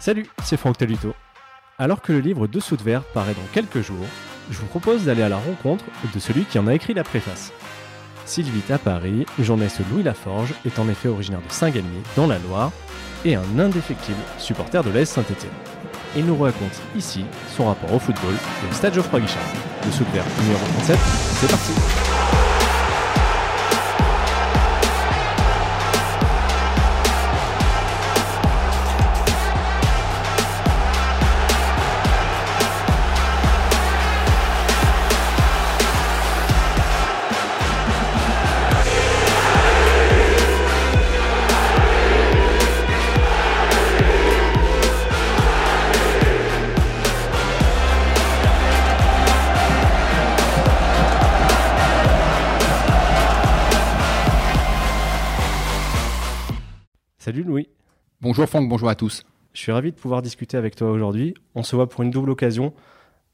Salut, c'est Franck Taluto. Alors que le livre de verre paraît dans quelques jours, je vous propose d'aller à la rencontre de celui qui en a écrit la préface. Sylvie à Paris, journaliste Louis Laforge, est en effet originaire de Saint-Galmier, dans la Loire, et un indéfectible supporter de l'AS Saint-Etienne. Il nous raconte ici son rapport au football et au stade Geoffroy Guichard. De verre numéro 37, c'est parti Bonjour Franck, bonjour à tous. Je suis ravi de pouvoir discuter avec toi aujourd'hui. On se voit pour une double occasion.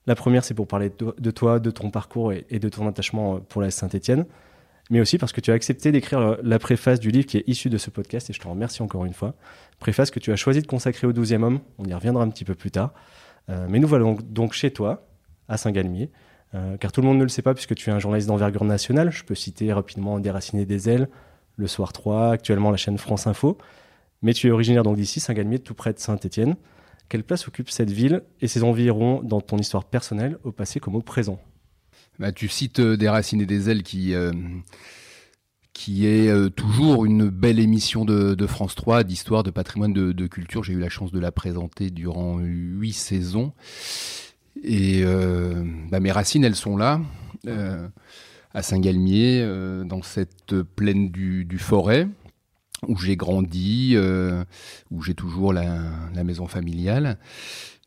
La première, c'est pour parler de toi, de ton parcours et de ton attachement pour la Saint-Etienne, mais aussi parce que tu as accepté d'écrire la préface du livre qui est issu de ce podcast, et je te remercie encore une fois. Préface que tu as choisi de consacrer au 12e homme, on y reviendra un petit peu plus tard. Euh, mais nous voilà donc chez toi, à Saint-Galmier, euh, car tout le monde ne le sait pas puisque tu es un journaliste d'envergure nationale. Je peux citer rapidement Déraciné des ailes, Le Soir 3, actuellement la chaîne France Info. Mais tu es originaire donc d'ici, Saint-Galmier, tout près de Saint-Étienne. Quelle place occupe cette ville et ses environs dans ton histoire personnelle, au passé comme au présent? Bah, Tu cites euh, Déraciné des ailes qui, euh, qui est euh, toujours une belle émission de, France 3 d'histoire, de patrimoine, de, culture. J'ai eu la chance de la présenter durant huit saisons. Et bah, mes racines, elles sont là, à Saint-Galmier, dans cette plaine du, du Forêt, où j'ai grandi, euh, où j'ai toujours la, la, maison familiale,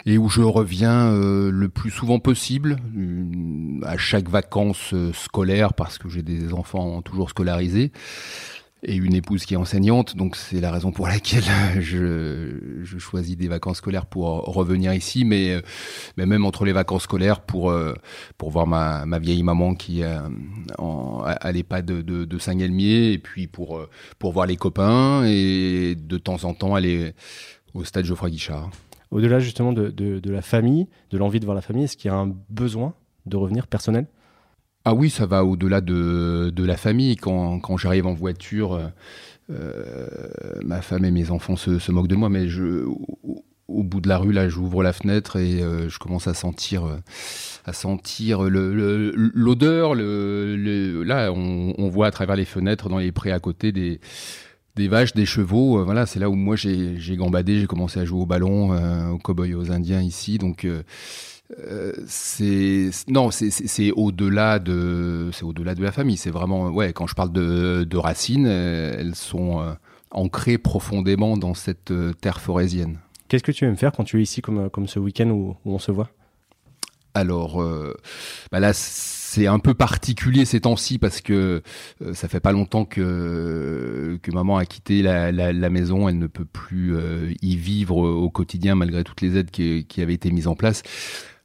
et où je reviens euh, le plus souvent possible, euh, à chaque vacances scolaires, parce que j'ai des enfants toujours scolarisés et une épouse qui est enseignante, donc c'est la raison pour laquelle je, je, choisis des vacances scolaires pour revenir ici, mais, mais même entre les vacances scolaires pour, pour voir ma, vieille maman qui est en, à l'EHPAD de, Saint-Galmier, et puis pour, pour voir les copains, et de temps en temps aller au stade Geoffroy Guichard. Au-delà justement de la famille, de l'envie de voir la famille, est-ce qu'il y a un besoin de revenir personnel? Ah oui, ça va au-delà de, de, la famille. Quand, j'arrive en voiture, euh, ma femme et mes enfants se, moquent de moi, mais je, au, bout de la rue, là, j'ouvre la fenêtre et euh, je commence à sentir, l'odeur. Là, on, voit à travers les fenêtres, dans les prés à côté, des, vaches, des chevaux. Euh, voilà, c'est là où moi j'ai gambadé, j'ai commencé à jouer au ballon, euh, aux cow-boys, aux indiens ici. Donc euh, c'est non, c'est au-delà de c'est au-delà de la famille. C'est vraiment ouais. Quand je parle de, de racines, elles sont euh, ancrées profondément dans cette euh, terre forésienne. Qu'est-ce que tu aimes faire quand tu es ici, comme comme ce week-end où, où, on se voit? Alors bah là, c'est un peu particulier ces temps-ci parce que ça fait pas longtemps que que maman a quitté la, la, la maison. Elle ne peut plus y vivre au quotidien malgré toutes les aides qui, qui avaient été mises en place.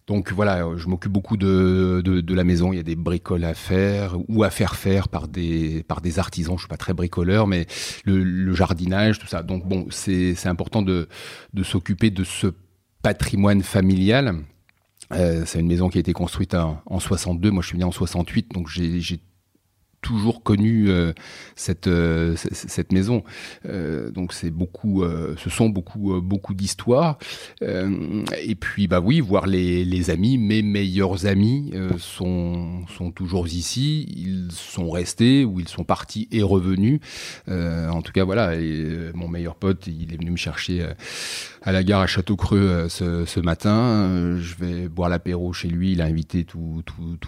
Donc voilà, je m'occupe beaucoup de, de, la maison. Il y a des bricoles à faire ou à faire faire par des, par des artisans. Je suis pas très bricoleur, mais le, le jardinage, tout ça. Donc bon, c'est important de, de s'occuper de ce patrimoine familial. Euh, c'est une maison qui a été construite en, en 62. Moi, je suis né en 68, donc j'ai toujours connu euh, cette euh, cette maison. Euh, donc c'est beaucoup, euh, ce sont beaucoup euh, beaucoup d'histoires. et puis bah oui, voir les, les amis, mes meilleurs amis sont sont toujours ici. Ils sont restés ou ils sont partis et revenus. en tout cas voilà, et, mon meilleur pote, il est venu me chercher à la gare à Château-Creux ce, ce, matin. je vais boire l'apéro chez lui. Il a invité tous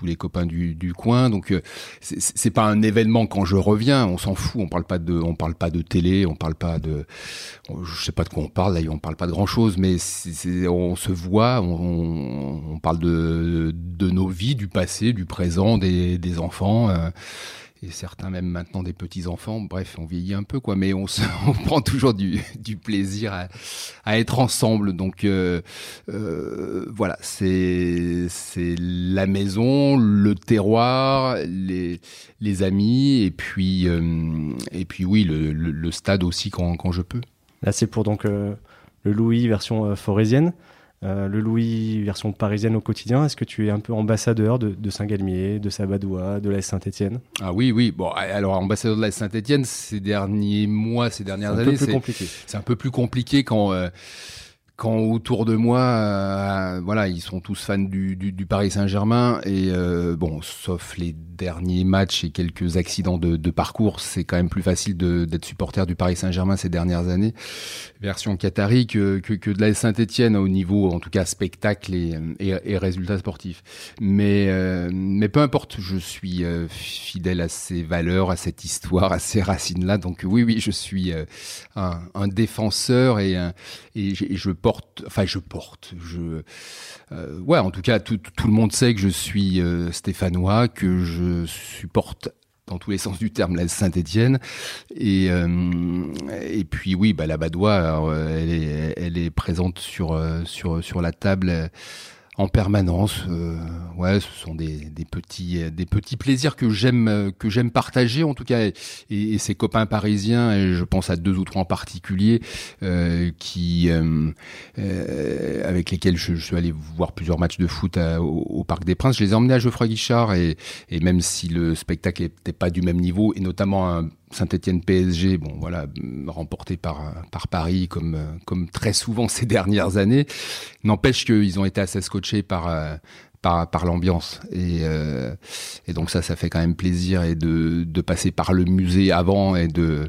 les copains du, du coin. Donc c'est pas un événement quand je reviens, on s'en fout, on parle pas de on parle pas de télé, on parle pas de je sais pas de quoi on parle d'ailleurs, on parle pas de grand-chose mais c'est on se voit, on, parle de nos vies, du passé, du présent, des des enfants euh, certains même maintenant des petits enfants. Bref, on vieillit un peu quoi, mais on, se, on prend toujours du, plaisir à, être ensemble. Donc euh, euh, voilà, c'est la maison, le terroir, les les amis et puis euh, et puis oui le stade aussi quand quand je peux. Là, c'est pour donc le Louis version forésienne, le Louis version parisienne au quotidien. Est-ce que tu es un peu ambassadeur de, Saint-Galmier, de Sabadois, de la Saint-Etienne Ah oui, oui. Bon, alors ambassadeur de la Saint-Etienne, ces derniers mois, ces dernières années, c'est un peu plus compliqué quand quand autour de moi, euh, voilà, ils sont tous fans du, du, du Paris Saint-Germain et euh, bon, sauf les derniers matchs et quelques accidents de, de parcours, c'est quand même plus facile d'être supporter du Paris Saint-Germain ces dernières années, version Qatari que, que, que de la Saint-Étienne au niveau, en tout cas spectacle et, et, et résultats sportifs. Mais euh, mais peu importe, je suis fidèle à ces valeurs, à cette histoire, à ces racines-là. Donc oui, oui, je suis un, un défenseur et, et, je enfin je porte, euh, ouais, en tout cas tout, le monde sait que je suis euh, stéphanois, que je supporte dans tous les sens du terme la Saint-Étienne. Et euh, puis oui bah la Badois elle est présente sur la table en permanence. Euh, ouais, ce sont des, petits des petits plaisirs que j'aime que j'aime partager en tout cas et, et, copains parisiens et je pense à deux ou trois en particulier euh, qui euh, euh avec lesquels je, suis allé voir plusieurs matchs de foot au, au, Parc des Princes. Je les ai emmenés à Geoffroy Guichard et, et même si le spectacle n'était pas du même niveau et notamment un Saint-Etienne PSG, bon voilà, remporté par par Paris comme comme très souvent ces dernières années. N'empêche qu'ils ont été assez scotchés par par, par l'ambiance et, euh, et donc ça ça fait quand même plaisir et de, de passer par le musée avant et de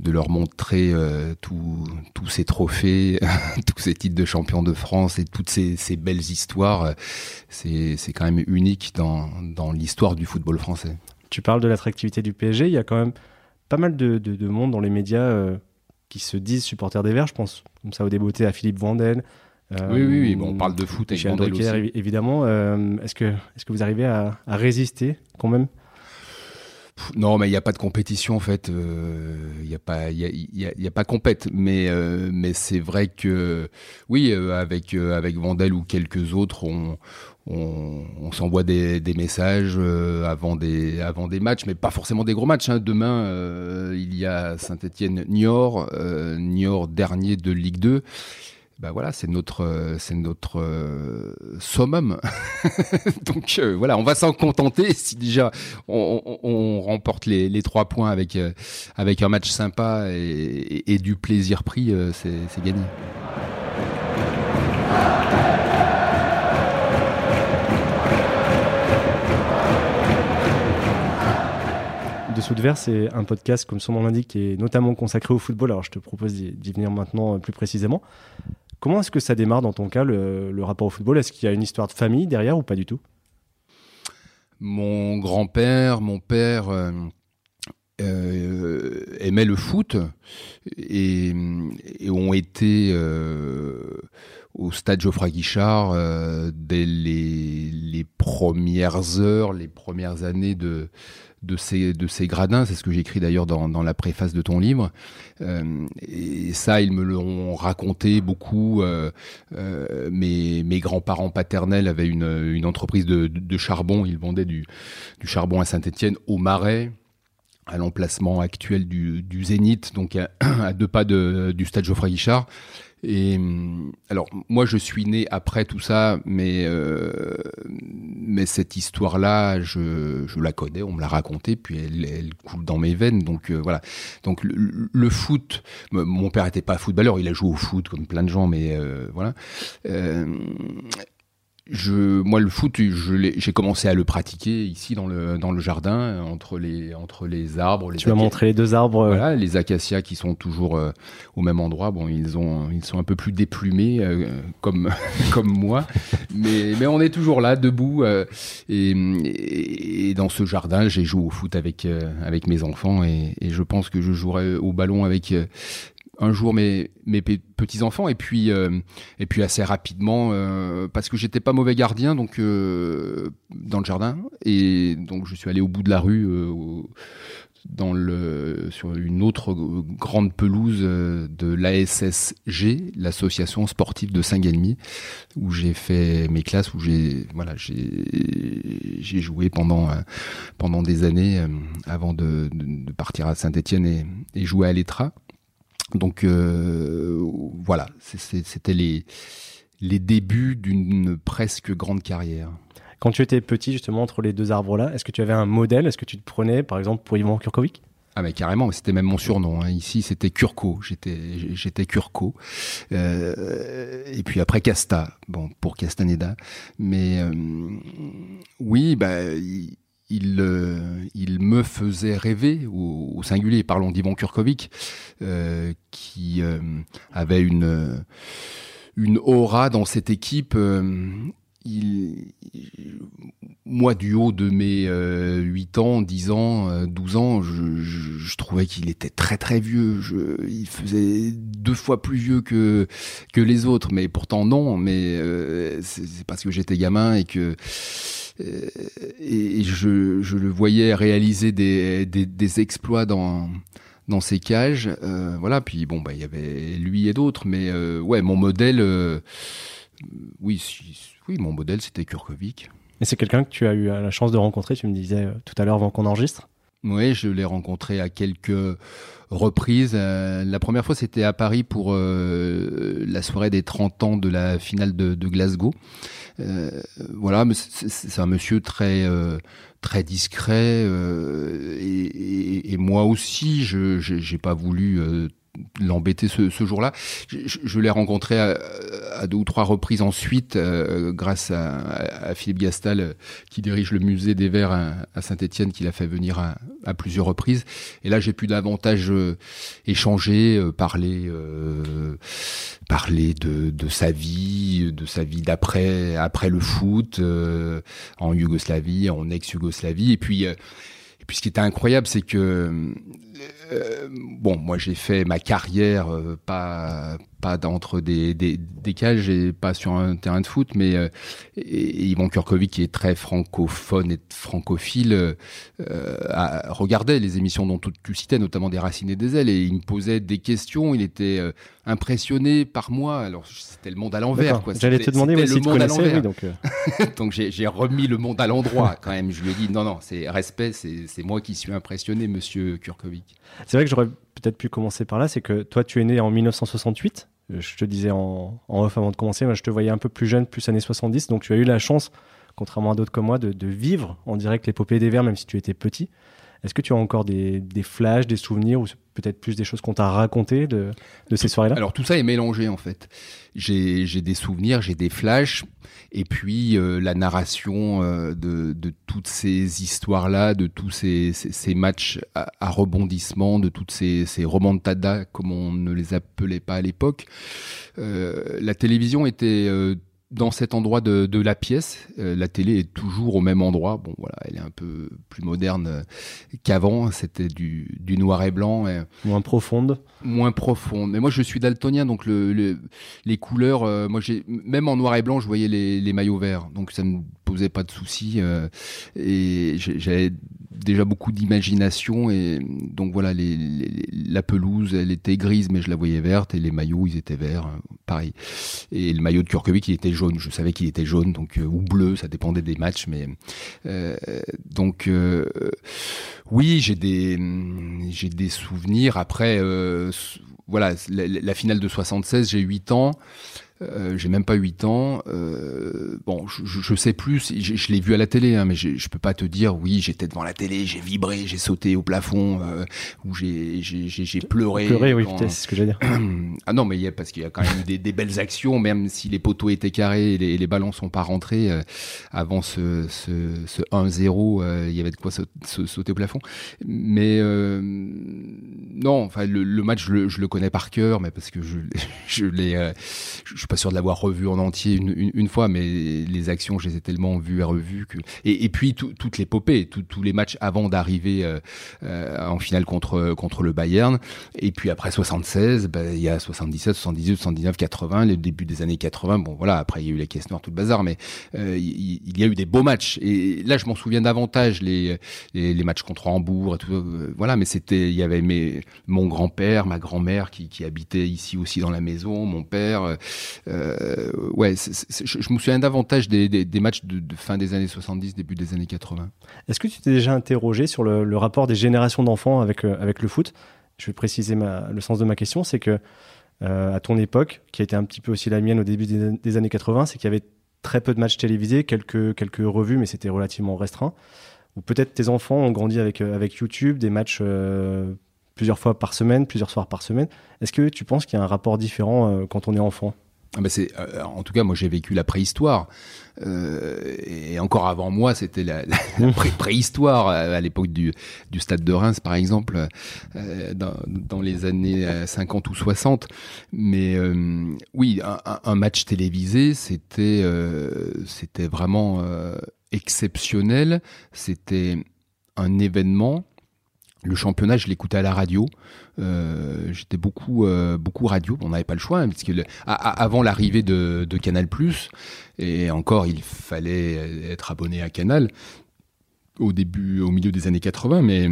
de leur montrer euh, tous ces trophées, tous ces titres de champion de France et toutes ces, ces belles histoires. C'est quand même unique dans, dans l'histoire du football français. Tu parles de l'attractivité du PSG, il y a quand même pas mal de, de, monde dans les médias euh, qui se disent supporters des Verts. Je pense comme ça au débeauté à Philippe Vandel. Euh, oui, oui, oui. Bon, on parle de foot et Vandel aussi. évidemment. Euh, est-ce que, est que vous arrivez à, à résister quand même? Non, mais il n'y a pas de compétition en fait. Il n'y a pas, il y a, y a, y a, pas compète. Mais mais c'est vrai que oui, avec avec Vandel ou quelques autres, on on, on s'envoie des, des, messages euh, avant, des, avant des matchs, mais pas forcément des gros matchs. Hein. Demain, euh, il y a Saint-Étienne-Niort, euh, Niort dernier de Ligue 2. Bah voilà, c'est notre, c'est notre summum. Donc voilà, on va s'en contenter. Si déjà on, on, on remporte les, les, trois points avec, avec un match sympa et, et, et du plaisir pris, c'est gagné. Dessous de verre, c'est un podcast, comme son nom l'indique, qui est notamment consacré au football. Alors, je te propose d'y venir maintenant euh, plus précisément. Comment est-ce que ça démarre dans ton cas, le, rapport au football? Est-ce qu'il y a une histoire de famille derrière ou pas du tout? Mon grand-père, mon père euh, euh, le foot et, ont été au stade Geoffroy Guichard dès les, les, premières heures, les premières années de, de ces, de ces gradins, c'est ce que j'écris d'ailleurs dans, dans, la préface de ton livre. Euh, et ça, ils me l'ont raconté beaucoup. Euh, euh, mes, mes grands-parents paternels avaient une, une entreprise de, de, charbon, ils vendaient du, du charbon à Saint-Étienne, au Marais à l'emplacement actuel du, du Zénith, donc à, à deux pas de, du stade Geoffroy Guichard. Et hum, alors moi je suis né après tout ça, mais euh, mais cette histoire-là, je, je la connais, on me l'a racontée, puis elle, elle, coule dans mes veines. Donc euh, voilà. Donc le, le, foot, mon père était pas footballeur, il a joué au foot comme plein de gens, mais euh, voilà. Je, moi, le foot, j'ai commencé à le pratiquer ici dans le dans le jardin, entre les entre les arbres. Les tu m'as montré les deux arbres. Euh. Voilà, les acacias qui sont toujours euh, au même endroit. Bon, ils ont ils sont un peu plus déplumés euh, comme comme moi, mais mais on est toujours là, debout. Et, et, dans ce jardin, j'ai joué au foot avec avec mes enfants et, et, je pense que je jouerai au ballon avec un jour mes, mes petits enfants et puis euh, et puis assez rapidement euh, parce que j'étais pas mauvais gardien donc euh, dans le jardin et donc je suis allé au bout de la rue dans le sur une autre grande pelouse de l'ASSG l'association sportive de Saint-Galmy où j'ai fait mes classes où j'ai voilà j'ai j'ai joué pendant pendant des années avant de, de, partir à Saint-Étienne et, et jouer à l'Etra donc voilà, c'était les, les débuts d'une presque grande carrière. Quand tu étais petit, justement, entre les deux arbres-là, est-ce que tu avais un modèle? Est-ce que tu te prenais, par exemple, pour Ivan Kurkovic? Ah mais carrément, c'était même mon surnom. Hein. Ici, c'était Kurko. J'étais, j'étais Kurko. Euh, et puis après Casta. Bon, pour Castaneda. Mais euh, oui, bah, il, il, euh, me faisait rêver au, singulier. Parlons d'Ivan Kurkovic, qui avait une une aura dans cette équipe moi, du haut de mes 8 euh, ans, 10 ans, 12 euh, ans, je, trouvais qu'il était très très vieux. il faisait deux fois plus vieux que, que les autres, mais pourtant non. Mais euh, c'est parce que j'étais gamin et que et je, le voyais réaliser des, des, exploits dans dans ces cages. voilà. Puis bon, bah il y avait lui et d'autres, mais ouais, mon modèle, oui. Oui, mon modèle, c'était Kurkovic. Et c'est quelqu'un que tu as eu la chance de rencontrer, tu me disais euh, tout à l'heure avant qu'on enregistre? Oui, je l'ai rencontré à quelques reprises. Euh, la première fois, c'était à Paris pour euh, la soirée des 30 ans de la finale de, Glasgow. voilà, c'est un monsieur très très discret et, et, moi aussi, je n'ai pas voulu l'embêter ce, ce jour-là. Je, je l'ai rencontré à, à, deux ou trois reprises ensuite, euh, grâce à, à, Philippe Gastal, euh, qui dirige le musée des Verts à, Saint-Étienne, qui l'a fait venir à, plusieurs reprises. Et là, j'ai pu davantage euh, échanger, parler, parler de, de, sa vie, de sa vie d'après, après le foot, en Yougoslavie, en ex-Yougoslavie, et puis. Et puis ce qui était incroyable, c'est que euh, bon, moi j'ai fait ma carrière euh, pas pas d'entre des, des, des, cages et pas sur un terrain de foot, mais euh, et, Yvon Kurkovic qui est très francophone et francophile euh, regardait les émissions dont tu, citais, notamment des Racines et des ailes, et il me posait des questions. Il était impressionné par moi. Alors c'était le monde à l'envers. J'allais te demander le monde à l'envers. donc donc j'ai remis le monde à l'endroit quand même. Je lui ai dit non non, c'est respect, c'est moi qui suis impressionné, Monsieur Kurkovic. C'est vrai que j'aurais peut-être pu commencer par là, c'est que toi, tu es né en 1968. Je te disais en, off avant de commencer, moi, je te voyais un peu plus jeune, plus années 70. Donc, tu as eu la chance, contrairement à d'autres comme moi, de, vivre en direct l'épopée des Verts, même si tu étais petit. Est-ce que tu as encore des, flashs, des souvenirs ou peut-être plus des choses qu'on t'a racontées de, ces soirées-là Alors tout ça est mélangé en fait. J'ai des souvenirs, j'ai des flashs, et puis euh, la narration euh, de, toutes ces histoires-là, de tous ces, matchs à, rebondissement, de toutes ces, ces remontadas comme on ne les appelait pas à l'époque. Euh, la télévision était dans cet endroit de, de la pièce. Euh, la télé est toujours au même endroit. Bon, voilà, elle est un peu plus moderne euh, qu'avant. C'était du, du, noir et blanc. Et moins profonde. Moins profonde. Mais moi, je suis daltonien, donc le, les couleurs. Euh, moi, j'ai même en noir et blanc, je voyais les, les maillots verts, donc ça ne posait pas de soucis. et j'avais déjà beaucoup d'imagination et donc voilà la pelouse elle était grise mais je la voyais verte et les maillots ils étaient verts hein, pareil. Et le maillot de Kurkovic il était jaune. Je savais qu'il était jaune donc euh, ou bleu ça dépendait des matchs mais euh, donc euh, oui j'ai des j'ai des souvenirs. Après voilà la, la, finale de 76 j'ai 8 ans euh, j'ai même pas 8 ans. Euh, bon, je, je, sais plus. Je, je l'ai vu à la télé, hein, mais je, je peux pas te dire. Oui, j'étais devant la télé, j'ai vibré, j'ai sauté au plafond, euh, ou j'ai j'ai pleuré. Pleuré, oui, c'est ce que j'allais dire. ah non, mais il y a, parce qu'il y a quand même eu des, des, belles actions, même si les poteaux étaient carrés et les, les ballons sont pas rentrés euh, avant ce, ce, ce 1-0, euh, il y avait de quoi sauter au plafond. Mais non, enfin le, le match, je le, je le, connais par cœur, mais parce que je je l'ai suis pas sûr de l'avoir revu en entier une, une, fois, mais les actions, je les ai tellement vues et revues que. Et, et puis toute l'épopée, tous les matchs avant d'arriver euh, euh, en finale contre contre le Bayern. Et puis après 76, bah, il y a 77, 78, 79, 80, le début des années 80. Bon voilà, après il y a eu les caisses noires, tout le bazar, mais euh, il, y a eu des beaux matchs. Et là, je m'en souviens davantage les, les, matchs contre Hambourg et tout. voilà, mais c'était, il y avait mes, mon grand-père, ma grand-mère qui, qui habitait ici aussi dans la maison, mon père. Euh, ouais, je, me souviens davantage des, matchs de, fin des années 70, début des années 80. Est-ce que tu t'es déjà interrogé sur le, rapport des générations d'enfants avec, euh, avec le foot? Je vais préciser le sens de ma question, c'est que à ton époque, qui a été un petit peu aussi la mienne au début des, années 80, c'est qu'il y avait très peu de matchs télévisés, quelques, quelques revues, mais c'était relativement restreint. Ou peut-être tes enfants ont grandi avec, avec YouTube, des matchs plusieurs fois par semaine, plusieurs soirs par semaine. Est-ce que tu penses qu'il y a un rapport différent quand on est enfant? Bah c'est, euh, en tout cas, moi j'ai vécu la préhistoire. Euh, et encore avant moi, c'était la, préhistoire à, l'époque du, du, stade de Reims, par exemple, euh, dans, dans, les années 50 ou 60. Mais oui, un, un, match télévisé, c'était c'était vraiment exceptionnel. C'était un événement le championnat, je l'écoutais à la radio. Euh, j'étais beaucoup, euh, beaucoup radio. On n'avait pas le choix, hein, parce que avant l'arrivée de, de, Canal+, et encore, il fallait être abonné à Canal au début, au milieu des années 80, mais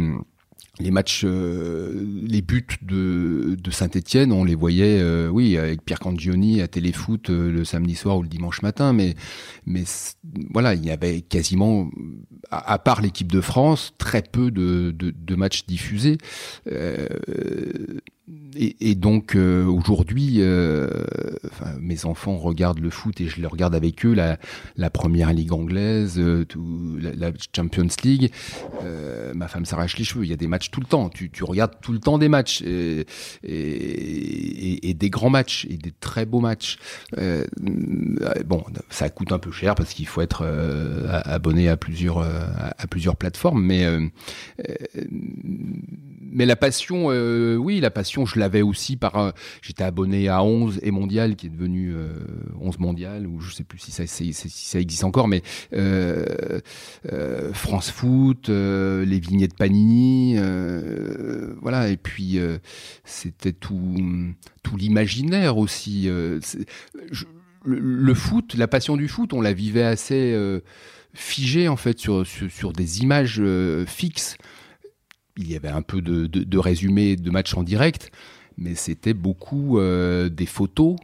les matchs, euh, les buts de, de Saint-Etienne, on les voyait, euh, oui, avec Pierre Cangioni à Téléfoot euh, le samedi soir ou le dimanche matin, mais, mais voilà, il y avait quasiment, à, part l'équipe de France, très peu de, de, de matchs diffusés et, donc euh, aujourd'hui, euh, mes enfants regardent le foot et je le regarde avec eux, la, première ligue anglaise, euh, la, Champions League. Ma femme s'arrache les cheveux. Il y a des matchs tout le temps. Tu, regardes tout le temps des matchs et, des grands matchs et des très beaux matchs. bon, ça coûte un peu cher parce qu'il faut être abonné à plusieurs à, plusieurs plateformes, mais mais la passion, oui, la passion, je l'avais aussi par. J'étais abonné à 11 et Mondial, qui est devenu 11 euh, Mondial, ou je sais plus si ça, existe encore, mais euh, euh, France Foot, les vignettes Panini, voilà. Et puis c'était tout, tout l'imaginaire aussi. le, foot, la passion du foot, on la vivait assez figée en fait sur, sur des images fixes il y avait un peu de, de, résumé de matchs en direct, mais c'était beaucoup euh, des photos.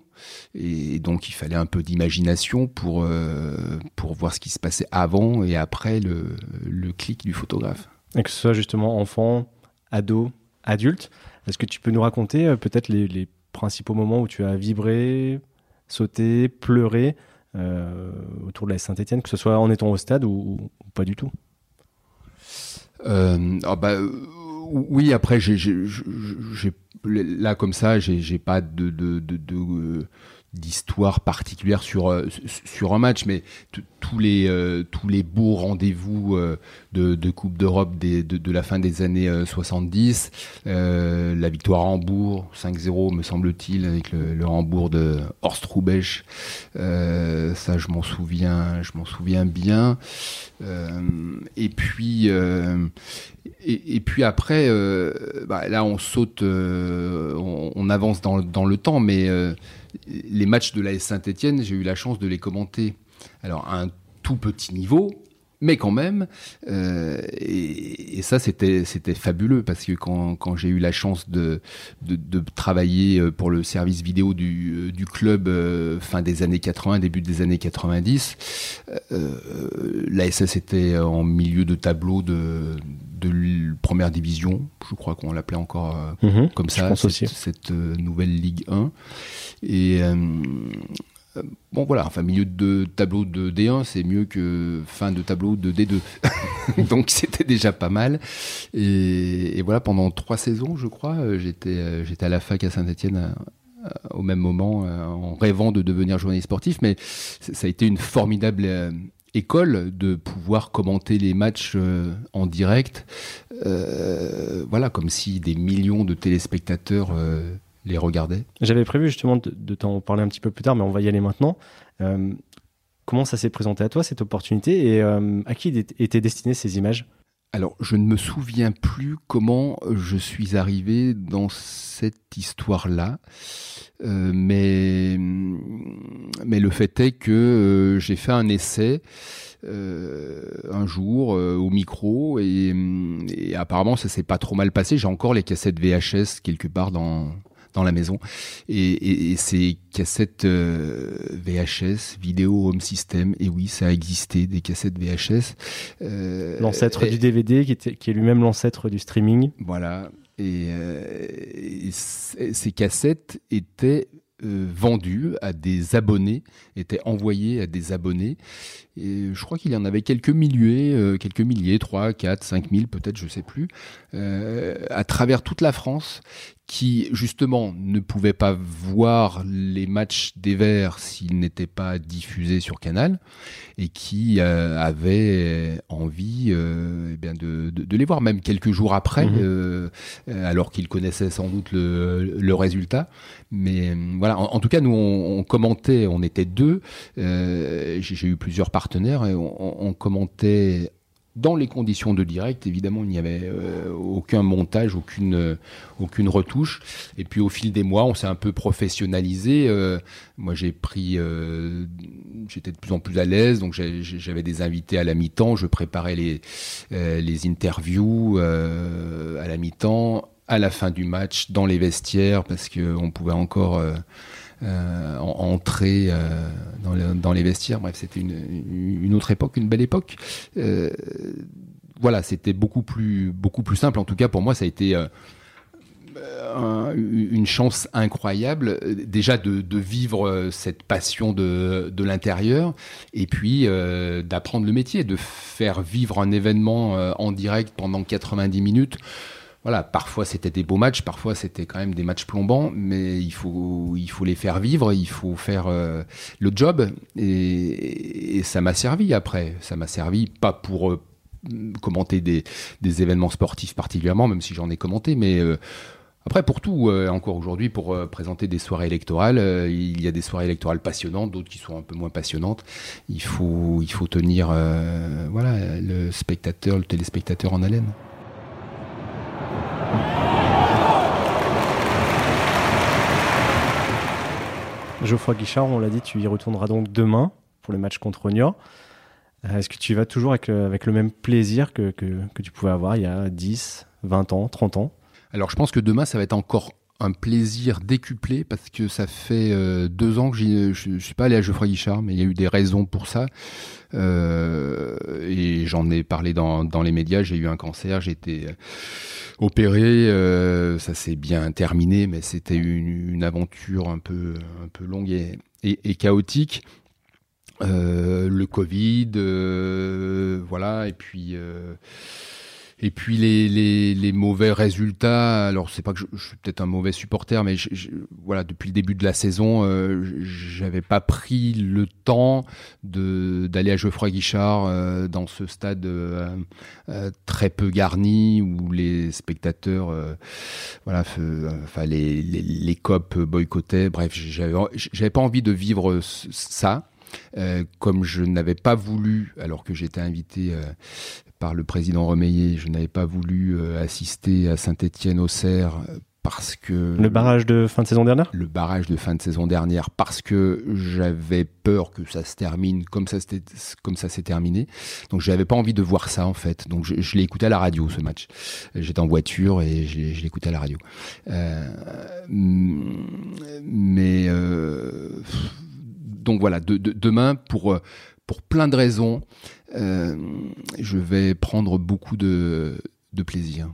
Et donc il fallait un peu d'imagination pour, euh, pour voir ce qui se passait avant et après le, le clic du photographe. Et que ce soit justement enfant, ado, adulte, est-ce que tu peux nous raconter euh, peut-être les, principaux moments où tu as vibré, sauté, pleuré autour de la Saint-Etienne, que ce soit en étant au stade ou pas du tout? Ah bah, euh, oui, après, j'ai, là comme ça, j'ai, pas de, de, de, de euh, d'histoire particulière sur euh, sur un match, mais tous les euh, tous les beaux rendez-vous euh, de, de, Coupe d'Europe de, de, la fin des années 70, la victoire à Hambourg 5-0 me semble-t-il avec le, le, Hambourg de Horst Rubesch, ça je m'en souviens je m'en souviens bien. et puis et, et, puis après bah, là on saute on, on, avance dans, dans le temps, mais les matchs de l'AS Saint-Etienne, j'ai eu la chance de les commenter. Alors, à un tout petit niveau, mais quand même, euh, et, ça c'était c'était fabuleux parce que quand, j'ai eu la chance de, de, travailler euh, pour le service vidéo du, euh, club fin des années 80, début des années 90, euh, l'ASS était en milieu de tableau de, de première division, je crois qu'on l'appelait encore mhm. comme ça, cette, cette nouvelle Ligue 1. Et euh, bon voilà, enfin milieu de tableau de D1, c'est mieux que fin de tableau de D2. Donc c'était déjà pas mal. Et, voilà, pendant trois saisons, je crois, euh, j'étais euh, j'étais à la fac à Saint-Etienne au même moment, en rêvant de devenir journaliste sportif. Mais ça a été une formidable école de pouvoir commenter les matchs en direct. voilà, comme si des millions de téléspectateurs les regarder J'avais prévu justement de, t'en parler un petit peu plus tard, mais on va y aller maintenant. Euh, comment ça s'est présenté à toi, cette opportunité, et euh, à qui étaient destinées ces images? Alors, je ne me souviens plus comment je suis arrivé dans cette histoire-là, euh, mais, mais le fait est que j'ai fait un essai un jour au micro et, et apparemment ça s'est pas trop mal passé. J'ai encore les cassettes VHS quelque part dans, dans la maison. Et, et, ces cassettes euh, VHS, vidéo home system, et oui, ça a existé, des cassettes VHS. Euh, l'ancêtre du DVD, qui, était, qui est lui-même l'ancêtre du streaming. Voilà. Et, ces cassettes étaient vendues à des abonnés, étaient envoyées à des abonnés. Et je crois qu'il y en avait quelques milliers, quelques milliers, 3, 4, 5 000 peut-être, je ne sais plus, à travers toute la France, qui justement ne pouvait pas voir les matchs des Verts s'ils n'étaient pas diffusés sur Canal et qui euh, avait envie euh, eh bien de, de, les voir même quelques jours après mhm. euh, alors qu'ils connaissaient sans doute le, le résultat mais voilà en, tout cas nous on, commentait on était deux j'ai eu plusieurs partenaires et on, on commentait dans les conditions de direct, évidemment, il n'y avait euh, aucun montage, aucune, euh, aucune retouche. Et puis au fil des mois, on s'est un peu professionnalisé. Euh, moi, j'ai pris, j'étais de plus en plus à l'aise, donc j'avais des invités à la mi-temps. Je préparais les, les interviews à la mi-temps, à la fin du match, dans les vestiaires, parce qu'on pouvait encore euh, entrer euh, dans, les vestiaires. Bref, c'était une, autre époque, une belle époque. Euh, voilà, c'était beaucoup plus, beaucoup plus simple. En tout cas, pour moi, ça a été une chance incroyable déjà de, vivre cette passion de l'intérieur et puis d'apprendre le métier, de faire vivre un événement en direct pendant 90 minutes voilà, parfois c'était des beaux matchs, parfois c'était quand même des matchs plombants, mais il faut, il faut les faire vivre, il faut faire euh, le job, et, ça m'a servi après. Ça m'a servi pas pour euh, commenter des, événements sportifs particulièrement, même si j'en ai commenté, mais euh, après, pour tout, encore aujourd'hui, pour présenter des soirées électorales, il y a des soirées électorales passionnantes, d'autres qui sont un peu moins passionnantes. Il faut, il faut tenir voilà, le spectateur, le téléspectateur en haleine. Geoffroy Guichard, on l'a dit, tu y retourneras donc demain pour le match contre Niort. Euh, est-ce que tu vas toujours avec, le même plaisir que, tu pouvais avoir il y a 10, 20 ans, 30 ans? Alors je pense que demain, ça va être encore un plaisir décuplé parce que ça fait euh, deux ans que je ne suis pas allé à Geoffroy Guichard, mais il y a eu des raisons pour ça. Euh, et j'en ai parlé dans, dans les médias. J'ai eu un cancer, j'ai été euh, opéré. ça s'est bien terminé, mais c'était une, une, aventure un peu, un peu longue et, et, et chaotique. le Covid, voilà, et puis et puis les, les, mauvais résultats, alors c'est pas que je, suis peut-être un mauvais supporter, mais voilà, depuis le début de la saison, euh, j'avais pas pris le temps d'aller à Geoffroy Guichard euh, dans ce stade euh, euh, très peu garni où les spectateurs, voilà, enfin les, les, les copes boycottaient. Bref, j'avais j'avais pas envie de vivre ça. Comme je n'avais pas voulu, alors que j'étais invité par le président Remeillet, je n'avais pas voulu euh, assister à Saint-Étienne-Auxerre parce que le barrage de fin de saison dernière? Le barrage de fin de saison dernière parce que j'avais peur que ça se termine comme ça comme ça s'est terminé. Donc j'avais pas envie de voir ça en fait. Donc je, l'ai écouté à la radio ce match. J'étais en voiture et je, l'ai écouté à la radio. Euh, mais euh, donc voilà, demain, pour, euh, pour plein de raisons, euh, je vais prendre beaucoup de, plaisir.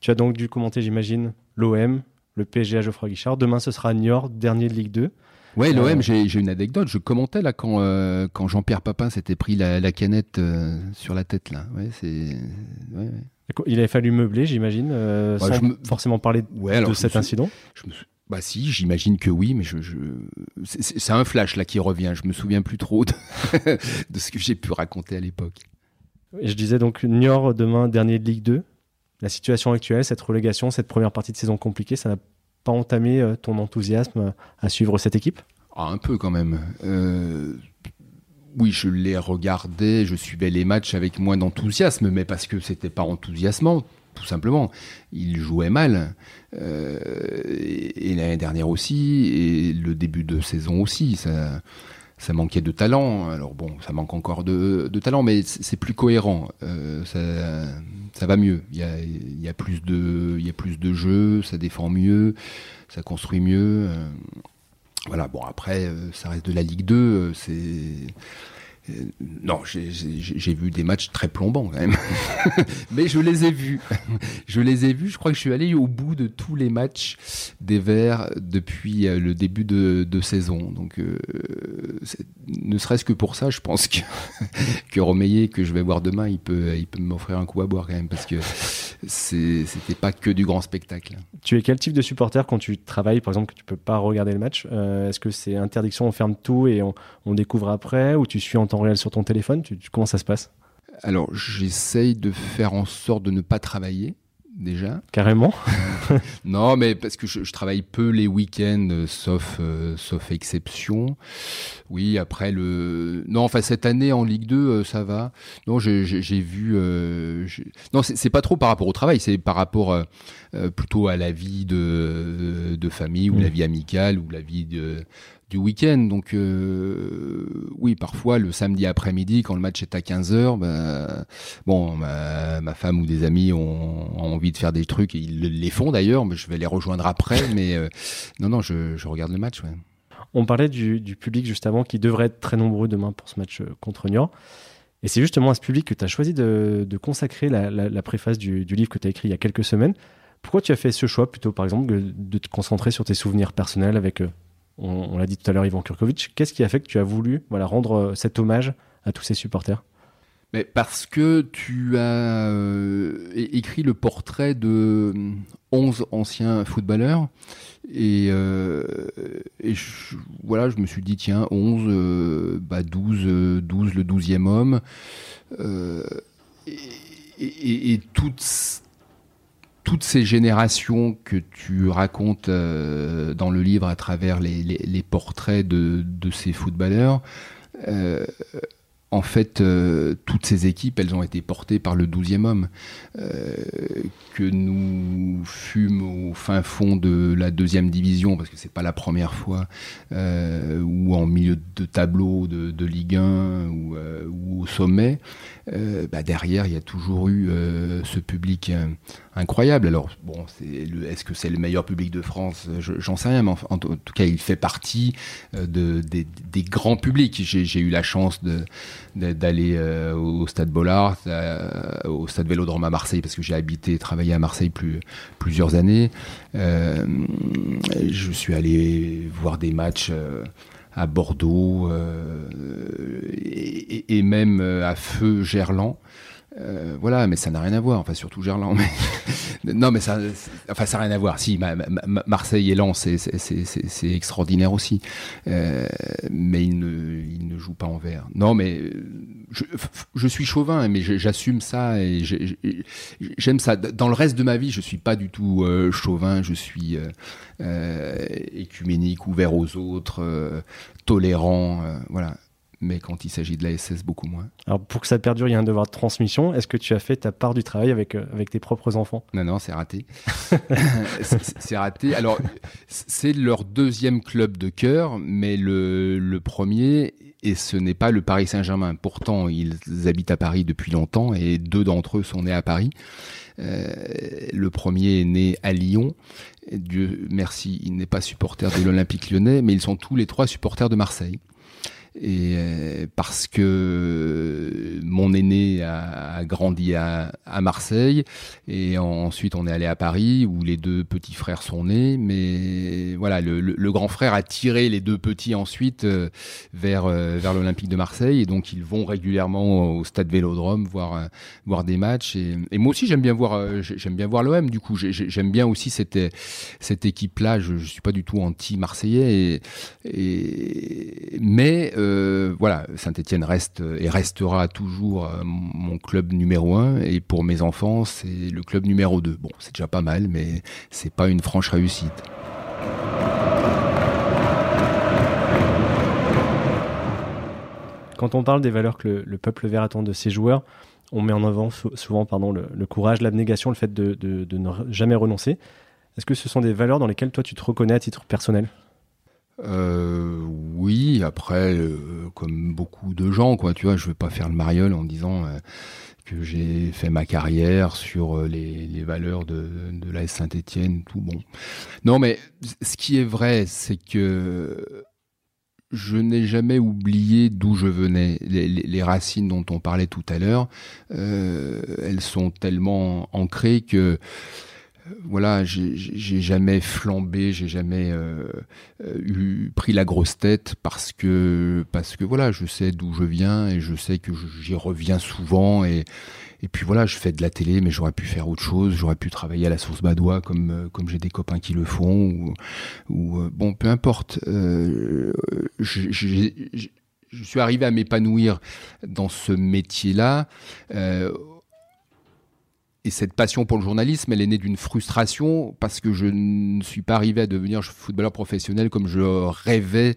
Tu as donc dû commenter, j'imagine, l'OM, le PSG à Geoffroy Guichard. Demain, ce sera Niort, dernier de Ligue 2. Ouais, l'OM, euh, j'ai une anecdote. Je commentais là quand, quand Jean-Pierre Papin s'était pris la, canette sur la tête. Là. Ouais, c'est. Il avait fallu meubler, j'imagine, sans forcément parler de cet incident. Je me bah si, j'imagine que oui, mais je, c'est un flash là qui revient. Je me souviens plus trop de, ce que j'ai pu raconter à l'époque. Je disais donc Niort demain dernier de Ligue 2. La situation actuelle, cette relégation, cette première partie de saison compliquée, ça n'a pas entamé euh, ton enthousiasme à suivre cette équipe? Ah, Un peu quand même. Euh, oui, je les regardais, je suivais les matchs avec moins d'enthousiasme, mais parce que c'était pas enthousiasmant tout simplement. Il jouait mal. Euh, et, l'année dernière aussi, et le début de saison aussi. Ça, ça manquait de talent. Alors bon, ça manque encore de, talent, mais c'est plus cohérent. Euh, ça, va mieux. Il y a, il y a plus de, y a plus de jeux, ça défend mieux, ça construit mieux. Euh, voilà. Bon après, ça reste de la Ligue 2. C'est non, j'ai vu des matchs très plombants quand même. Mais je les ai vus. Je les ai vus. Je crois que je suis allé au bout de tous les matchs des Verts depuis euh, le début de, saison. Donc, euh, ne serait-ce que pour ça, je pense que, que que je vais voir demain, il peut, il peut m'offrir un coup à boire quand même. Parce que c'était pas que du grand spectacle. Tu es quel type de supporter quand tu travailles, par exemple, que tu peux pas regarder le match? Est-ce que c'est interdiction, on ferme tout et on, on découvre après Ou tu suis en temps réel sur ton téléphone tu, Comment ça se passe? Alors, j'essaye de faire en sorte de ne pas travailler déjà. Carrément Non, mais parce que je, travaille peu les week-ends, euh, sauf, euh, sauf exception. Oui, après le. Non, enfin, cette année en Ligue 2, euh, ça va. Non, j'ai vu. Non, c'est pas trop par rapport au travail, c'est par rapport plutôt à la vie de, de famille ou la mmh. vie amicale ou la vie de du week-end. Donc euh, oui, parfois le samedi après-midi, quand le match est à 15h, bah, bon, ma, femme ou des amis ont, envie de faire des trucs et ils les font d'ailleurs, mais je vais les rejoindre après. mais euh, non, non, je, regarde le match. On parlait du, public juste avant qui devrait être très nombreux demain pour ce match euh, contre Niort. Et c'est justement à ce public que tu as choisi de, consacrer la, préface du, du, livre que tu as écrit il y a quelques semaines. Pourquoi tu as fait ce choix plutôt, par exemple, de te concentrer sur tes souvenirs personnels avec on, l'a dit tout à l'heure, Ivan Kurkovic. Qu'est-ce qui a fait que tu as voulu voilà, rendre euh, cet hommage à tous ces supporters? Mais parce que tu as euh, écrit le portrait de 11 anciens footballeurs et, euh, voilà, je me suis dit tiens 11, bah 12, 12 le 12e homme et, et, et toutes toutes ces générations que tu racontes euh, dans le livre à travers les, portraits de, ces footballeurs, euh, en fait, euh, toutes ces équipes, elles ont été portées par le 12e homme. que nous fûmes au fin fond de la deuxième division, parce que c'est pas la première fois, ou en milieu de tableau de, Ligue 1 ou, ou au sommet, bah derrière, il y a toujours eu ce public incroyable. Alors, bon, est-ce que c'est le meilleur public de France? J'en sais rien, mais en, tout cas, il fait partie euh, de, des, grands publics. J'ai eu la chance d'aller euh, au Stade Bollard, euh, au Stade Vélodrome à Marseille, parce que j'ai habité et travaillé à Marseille plus, plusieurs années. je suis allé voir des matchs à Bordeaux et, même à Feu Gerland. Euh, voilà, mais ça n'a rien à voir. Enfin, surtout Gerland. Non, mais ça, enfin, ça n'a rien à voir. Si, Marseille et Lens, c'est extraordinaire aussi. Euh, mais il ne, il ne joue pas en vert. Non, mais je, je suis chauvin, mais j'assume ça et j'aime ça. Dans le reste de ma vie, je suis pas du tout euh, chauvin. Je suis écuménique, ouvert aux autres, tolérant. voilà mais quand il s'agit de la SS, beaucoup moins. Alors pour que ça perdure, il y a un devoir de transmission. Est-ce que tu as fait ta part du travail avec, euh, avec tes propres enfants? Non, non, c'est raté. c'est raté. Alors, c'est leur deuxième club de cœur, mais le, le premier, et ce n'est pas le Paris Saint-Germain. Pourtant, ils habitent à Paris depuis longtemps, et deux d'entre eux sont nés à Paris. Euh, le premier est né à Lyon. Dieu merci, il n'est pas supporter de l'Olympique lyonnais, mais ils sont tous les trois supporters de Marseille et euh, parce que mon aîné a, grandi à, Marseille et ensuite on est allé à Paris où les deux petits frères sont nés. Mais voilà le, grand frère a tiré les deux petits ensuite euh, vers euh, vers l'Olympique de Marseille. Et donc ils vont régulièrement au stade Vélodrome voir voir des matchs. Et, moi aussi j'aime bien voir j'aime bien voir l'OM du coup j'aime bien aussi cette cette équipe là je, je suis pas du tout anti marseillais et, mais euh, voilà, Saint-Etienne reste et restera toujours euh, mon club numéro un. Et pour mes enfants, c'est le club numéro 2. Bon, c'est déjà pas mal, mais c'est pas une franche réussite. Quand on parle des valeurs que le, peuple vert attend de ses joueurs, on met en avant souvent pardon, le, courage, l'abnégation, le fait de, de ne jamais renoncer. Est-ce que ce sont des valeurs dans lesquelles toi tu te reconnais à titre personnel? Euh, oui, après, euh, comme beaucoup de gens, quoi, tu vois, je vais pas faire le mariole en disant euh, que j'ai fait ma carrière sur euh, les, valeurs de, de la Saint-Étienne, tout bon. Non, mais ce qui est vrai, c'est que je n'ai jamais oublié d'où je venais. Les, racines dont on parlait tout à l'heure, elles sont tellement ancrées que voilà, j'ai jamais flambé, j'ai jamais euh, eu, pris la grosse tête parce que parce que voilà, je sais d'où je viens et je sais que j'y reviens souvent et et puis voilà, je fais de la télé, mais j'aurais pu faire autre chose. J'aurais pu travailler à la source Badois comme euh, comme j'ai des copains qui le font ou, euh, bon, peu importe. Euh, je, suis arrivé à m'épanouir dans ce métier-là. Euh, et cette passion pour le journalisme, elle est née d'une frustration parce que je ne suis pas arrivé à devenir footballeur professionnel comme je rêvais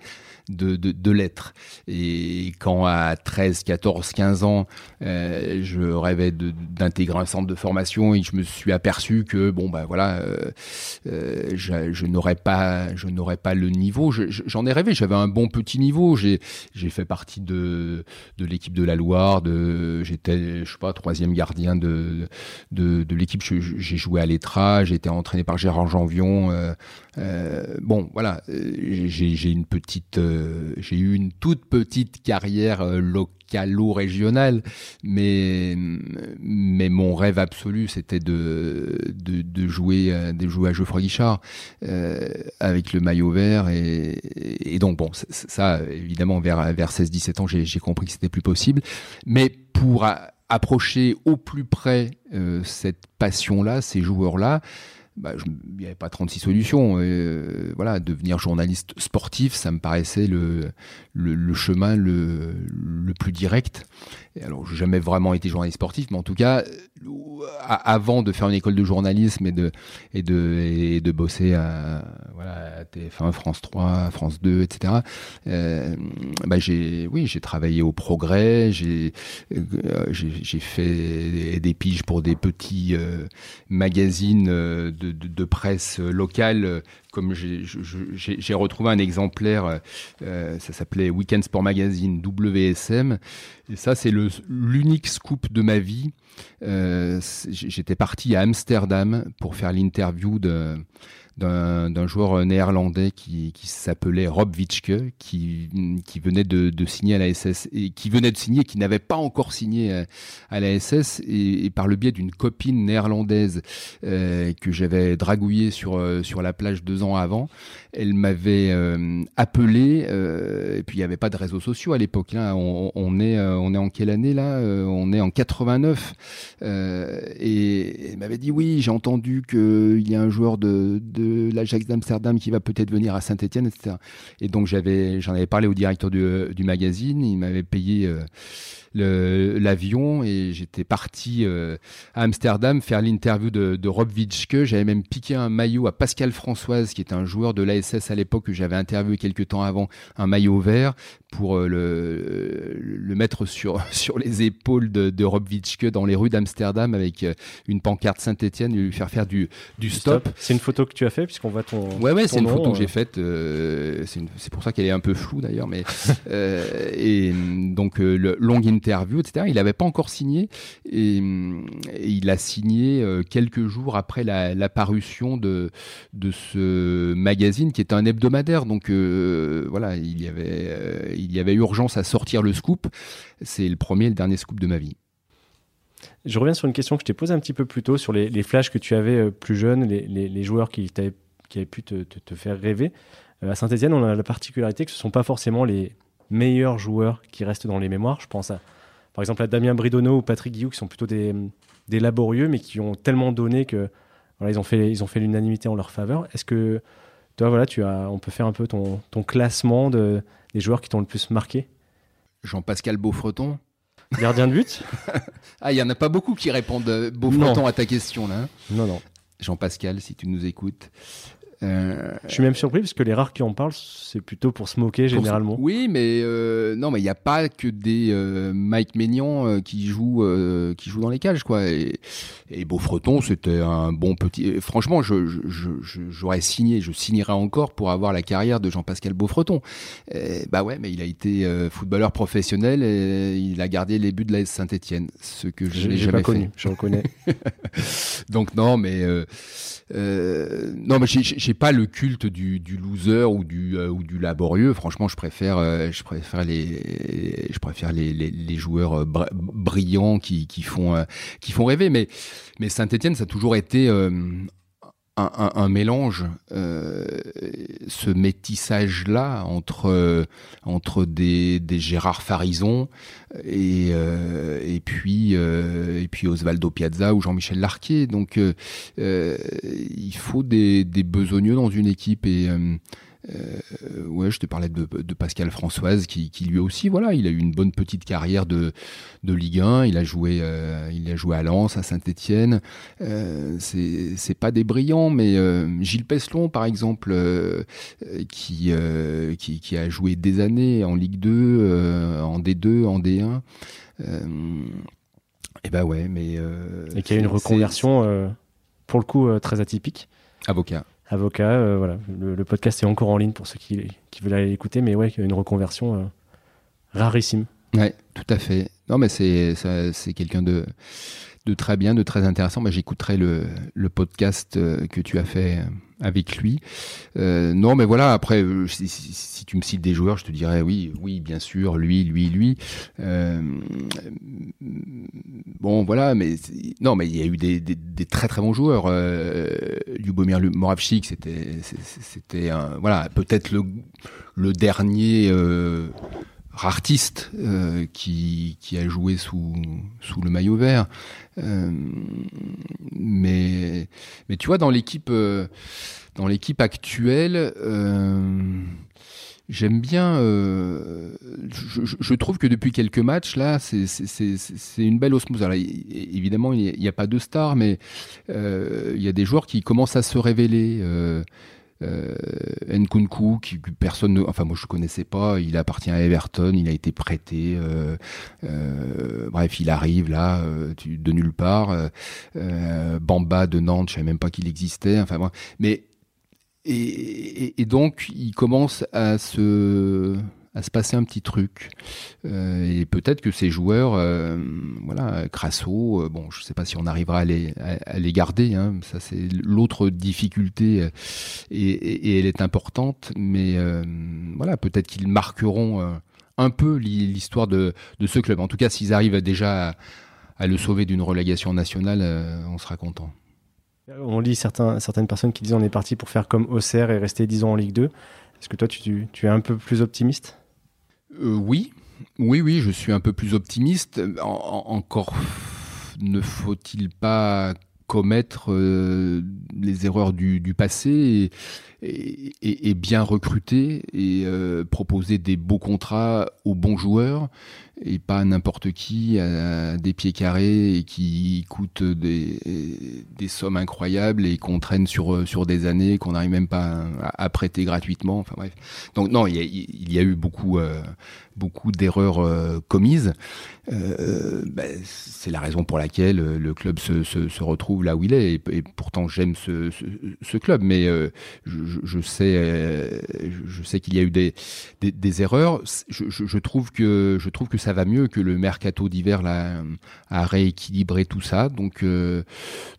de, de, l'être. Et quand à 13, 14, 15 ans, euh, je rêvais d'intégrer un centre de formation et je me suis aperçu que bon bah voilà, euh, euh je, n'aurais pas, je pas le niveau. J'en ai rêvé. J'avais un bon petit niveau. J'ai fait partie de de l'équipe de la Loire. J'étais je sais pas troisième gardien de de, de l'équipe. J'ai joué à l'Etra. J'ai été entraîné par Gérard Janvion. Euh, euh, bon, voilà, euh, j'ai une petite, euh, j'ai eu une toute petite carrière localo-régionale, mais mais mon rêve absolu, c'était de, de, de jouer de jouer à Geoffroy Guichard avec le maillot vert et, et donc bon, ça évidemment vers vers 16-17 ans, j'ai compris que c'était plus possible, mais pour approcher au plus près cette passion-là, ces joueurs-là bah, il n'y avait pas 36 solutions. Euh, voilà, devenir journaliste sportif, ça me paraissait le, le, le chemin le, le, plus direct. Et alors, j'ai jamais vraiment été journaliste sportif, mais en tout cas, avant de faire une école de journalisme et de, et de, et de bosser à, voilà, TF1, France 3, France 2, etc., euh, bah j'ai, oui, travaillé au Progrès, j'ai, euh, fait des, piges pour des petits euh, magazines de, de, de, presse locale comme j'ai retrouvé un exemplaire, euh, ça s'appelait Weekend Sport Magazine WSM. Et ça, c'est l'unique scoop de ma vie. Euh, J'étais parti à Amsterdam pour faire l'interview de d'un joueur néerlandais qui, qui s'appelait Rob Witschke, qui, qui venait de, signer à la SS et qui venait de signer, qui n'avait pas encore signé à, la SS et, par le biais d'une copine néerlandaise euh, que j'avais dragouillée sur euh, sur la plage deux ans avant, elle m'avait euh, appelé euh, et puis il n'y avait pas de réseaux sociaux à l'époque. Là, on, est on est en quelle année là On est en 89 et elle m'avait dit oui, j'ai entendu qu'il y a un joueur de l'Ajax d'Amsterdam qui va peut-être venir à Saint-Etienne, etc. Et donc j'avais, j'en avais parlé au directeur du, du magazine, il m'avait payé euh, l'avion et j'étais parti euh, à Amsterdam faire l'interview de, de Rob Witschke. J'avais même piqué un maillot à Pascal Françoise, qui est un joueur de l'ASS à l'époque que j'avais interviewé quelques temps avant, un maillot vert pour euh, le, le mettre sur, sur les épaules de, de Rob Witschke dans les rues d'Amsterdam avec euh, une pancarte Saint-Etienne et lui faire faire du, du stop. C'est une photo que tu as fait puisqu'on voit ton. Ouais, ouais, c'est une photo que j'ai faite. C'est pour ça qu'elle est un peu floue d'ailleurs. mais Et donc, le long interview, etc. Il n'avait pas encore signé et, il a signé euh, quelques jours après la, parution de, ce magazine qui est un hebdomadaire. Donc euh, voilà, il y, avait, euh, il y avait urgence à sortir le scoop. C'est le premier et le dernier scoop de ma vie. Je reviens sur une question que je t'ai posée un petit peu plus tôt sur les, flashs que tu avais plus jeunes, les, joueurs qui, avaient pu te, te faire rêver. à Saint-Etienne, on a la particularité que ce ne sont pas forcément les, meilleurs joueurs qui restent dans les mémoires. Je pense à, par exemple à Damien Bridonneau ou Patrick Guillou, qui sont plutôt des, des laborieux, mais qui ont tellement donné que voilà, ils ont fait, ils ont fait l'unanimité en leur faveur. Est-ce que toi, voilà, tu as, on peut faire un peu ton, ton classement de, des joueurs qui t'ont le plus marqué? Jean-Pascal Beaufreton Gardien de but? Ah, il n'y en a pas beaucoup qui répondent euh, Beaufreton à ta question là. Hein. Non, non. Jean-Pascal, si tu nous écoutes. Euh, je suis même surpris parce que les rares qui en parlent, c'est plutôt pour se moquer généralement. Oui, mais euh, non, mais il n'y a pas que des euh, Mike Maignan qui jouent qui jouent dans les cages, quoi. Et, et Beaufreton, c'était un bon petit. Franchement, je, j'aurais signé, je signerais encore pour avoir la carrière de Jean-Pascal Beaufreton. bah ouais, mais il a été footballeur professionnel et il a gardé les buts de la Saint-Étienne, ce que je n'ai jamais pas connu. Je reconnais. Donc non, mais non, mais j'ai pas le culte du, loser ou du euh, ou du laborieux. Franchement, je préfère euh, je préfère les je préfère les, les, les joueurs euh, brillants qui, qui font qui font rêver. Mais mais Saint-Étienne, ça a toujours été un, un, mélange, euh, ce métissage-là entre euh, entre des, des Gérard Farison et euh, et puis et puis Osvaldo Piazza ou Jean-Michel Larquet. Donc il faut des, des besogneux dans une équipe et euh, ouais, je te parlais de, de Pascal Françoise qui, qui, lui aussi, voilà, il a eu une bonne petite carrière de, de Ligue 1. Il a joué, euh, il a joué à Lens, à Saint-Étienne. Euh, c'est pas des brillants, mais euh, Gilles Peslon, par exemple, qui, qui, qui a joué des années en Ligue 2, en D2, en D1. et ben ouais, mais et qui a une reconversion pour le coup très atypique. Avocat avocat. Euh, voilà, le, podcast est encore en ligne pour ceux qui, veulent aller l'écouter, mais ouais, une reconversion euh, rarissime. Ouais, tout à fait. Non, mais c'est c'est quelqu'un de de très bien, de très intéressant. J'écouterai le, le podcast euh, que tu as fait avec lui. Euh, non, mais voilà. Après, euh, si, si, tu me cites des joueurs, je te dirais oui, oui, bien sûr, lui, lui, lui. Euh, bon, voilà. Mais non, mais il y a eu des, des, des très très bons joueurs. Euh, Lubomir Moravchik, c'était, c'était un, voilà, peut-être le le dernier. Euh, artiste euh, qui, qui, a joué sous, sous le maillot vert. Euh, mais, mais tu vois, dans l'équipe, euh, dans l'équipe actuelle, j'aime bien. Je, je, trouve que depuis quelques matchs là, c'est une belle osmose. Alors, évidemment, il n'y a, a, pas de stars, mais il y a des joueurs qui commencent à se révéler euh, Nkunku, qui personne, ne, enfin moi je connaissais pas, il appartient à Everton, il a été prêté, euh, euh, bref il arrive là de nulle part. Bamba de Nantes, je savais même pas qu'il existait. Enfin moi, mais et, donc il commence à se à se passer un petit truc. Euh, et peut-être que ces joueurs, euh, voilà, Crasso, euh, bon, je sais pas si on arrivera à les, à, les garder. Hein, ça, c'est l'autre difficulté, euh, et, elle est importante. Mais voilà, peut-être qu'ils marqueront un peu l'histoire de, de, ce club. En tout cas, s'ils arrivent déjà à, le sauver d'une relégation nationale, on sera content. On lit certains, certaines personnes qui disent on est parti pour faire comme Auxerre et rester 10 ans en Ligue 2. Est-ce que toi, tu es un peu plus optimiste? Euh, oui, oui, oui, je suis un peu plus optimiste. encore ne faut-il pas commettre euh, les erreurs du, passé et, bien recruter et euh, proposer des beaux contrats aux bons joueurs et pas n'importe qui à des pieds carrés et qui coûte des, sommes incroyables et qu'on traîne sur sur des années qu'on n'arrive même pas à, prêter gratuitement. Enfin bref. Donc non il y a, eu beaucoup euh, beaucoup d'erreurs euh, commises. Euh, ben, c'est la raison pour laquelle le club se, se, retrouve là où il est. Et, pourtant j'aime ce, ce, club. Mais euh, je, sais je sais qu'il y a eu des, des, erreurs je, trouve que je trouve que ça va mieux que le mercato d'hiver là a rééquilibré tout ça. Donc euh,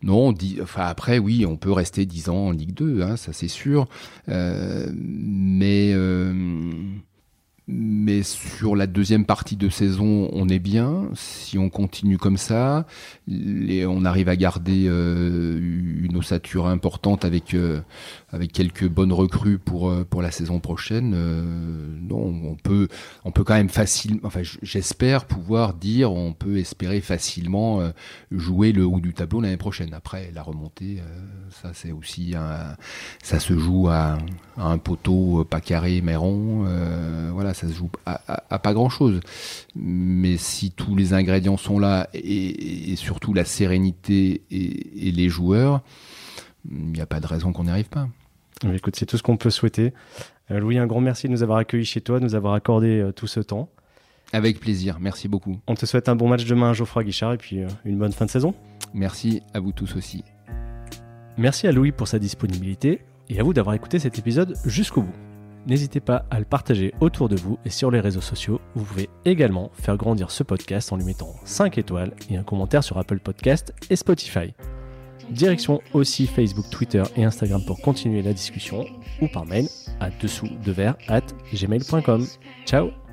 non, après oui, on peut rester 10 ans en Ligue 2, hein, ça c'est sûr. Euh, mais euh, mais sur la deuxième partie de saison, on est bien. Si on continue comme ça, on arrive à garder euh, une ossature importante avec euh, avec quelques bonnes recrues pour euh, pour la saison prochaine. Non, on peut on peut quand même facilement. Enfin, j'espère pouvoir dire, on peut espérer facilement jouer le haut du tableau l'année prochaine. Après, la remontée, ça c'est aussi ça se joue à, à un poteau pas carré mais rond. voilà ça se joue à, pas grand chose. Mais si tous les ingrédients sont là et, surtout la sérénité et, les joueurs, il n'y a pas de raison qu'on n'y arrive pas. Écoute, c'est tout ce qu'on peut souhaiter. Euh, Louis, un grand merci de nous avoir accueillis chez toi, de nous avoir accordé euh, tout ce temps. Avec plaisir, merci beaucoup. On te souhaite un bon match demain à Geoffroy Guichard et puis euh, une bonne fin de saison. Merci à vous tous aussi. Merci à Louis pour sa disponibilité et à vous d'avoir écouté cet épisode jusqu'au bout. N'hésitez pas à le partager autour de vous et sur les réseaux sociaux. Vous pouvez également faire grandir ce podcast en lui mettant 5 étoiles et un commentaire sur Apple Podcast et Spotify. Direction aussi Facebook, Twitter et Instagram pour continuer la discussion ou par mail à dessous de verre at gmail.com. Ciao